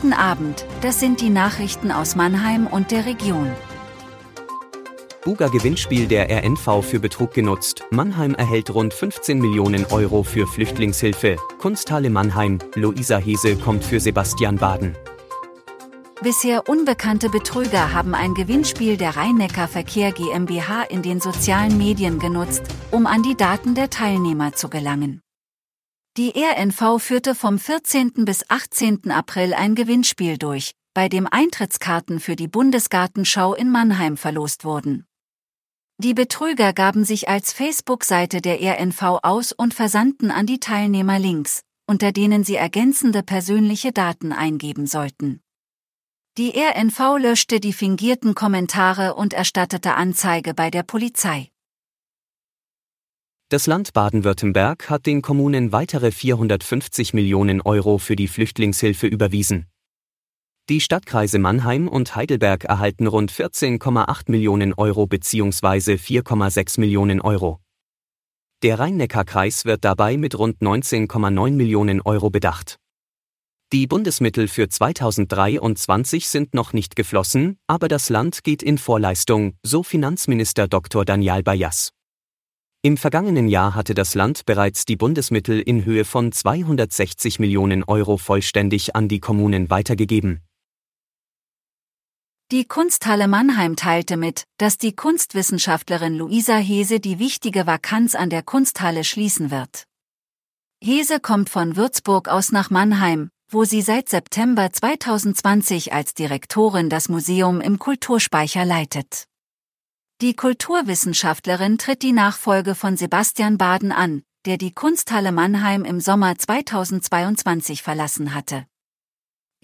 Guten Abend, das sind die Nachrichten aus Mannheim und der Region. Buga Gewinnspiel der RNV für Betrug genutzt. Mannheim erhält rund 15 Millionen Euro für Flüchtlingshilfe. Kunsthalle Mannheim, Luisa Hese kommt für Sebastian Baden. Bisher unbekannte Betrüger haben ein Gewinnspiel der Rhein-Neckar Verkehr GmbH in den sozialen Medien genutzt, um an die Daten der Teilnehmer zu gelangen. Die RNV führte vom 14. bis 18. April ein Gewinnspiel durch, bei dem Eintrittskarten für die Bundesgartenschau in Mannheim verlost wurden. Die Betrüger gaben sich als Facebook-Seite der RNV aus und versandten an die Teilnehmer Links, unter denen sie ergänzende persönliche Daten eingeben sollten. Die RNV löschte die fingierten Kommentare und erstattete Anzeige bei der Polizei. Das Land Baden-Württemberg hat den Kommunen weitere 450 Millionen Euro für die Flüchtlingshilfe überwiesen. Die Stadtkreise Mannheim und Heidelberg erhalten rund 14,8 Millionen Euro bzw. 4,6 Millionen Euro. Der Rhein-Neckar-Kreis wird dabei mit rund 19,9 Millionen Euro bedacht. Die Bundesmittel für 2023 sind noch nicht geflossen, aber das Land geht in Vorleistung, so Finanzminister Dr. Daniel Bayas. Im vergangenen Jahr hatte das Land bereits die Bundesmittel in Höhe von 260 Millionen Euro vollständig an die Kommunen weitergegeben. Die Kunsthalle Mannheim teilte mit, dass die Kunstwissenschaftlerin Luisa Hese die wichtige Vakanz an der Kunsthalle schließen wird. Hese kommt von Würzburg aus nach Mannheim, wo sie seit September 2020 als Direktorin das Museum im Kulturspeicher leitet. Die Kulturwissenschaftlerin tritt die Nachfolge von Sebastian Baden an, der die Kunsthalle Mannheim im Sommer 2022 verlassen hatte.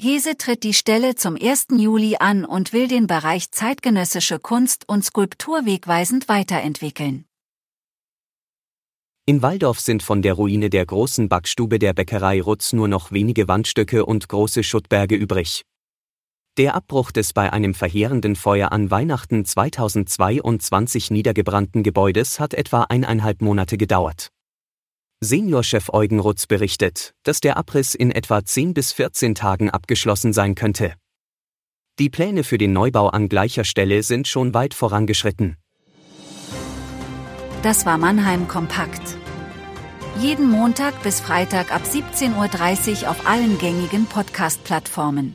Hese tritt die Stelle zum 1. Juli an und will den Bereich zeitgenössische Kunst und Skulptur wegweisend weiterentwickeln. In Waldorf sind von der Ruine der großen Backstube der Bäckerei Rutz nur noch wenige Wandstücke und große Schuttberge übrig. Der Abbruch des bei einem verheerenden Feuer an Weihnachten 2022 niedergebrannten Gebäudes hat etwa eineinhalb Monate gedauert. Seniorchef Eugen Rutz berichtet, dass der Abriss in etwa 10 bis 14 Tagen abgeschlossen sein könnte. Die Pläne für den Neubau an gleicher Stelle sind schon weit vorangeschritten. Das war Mannheim Kompakt. Jeden Montag bis Freitag ab 17.30 Uhr auf allen gängigen Podcast-Plattformen.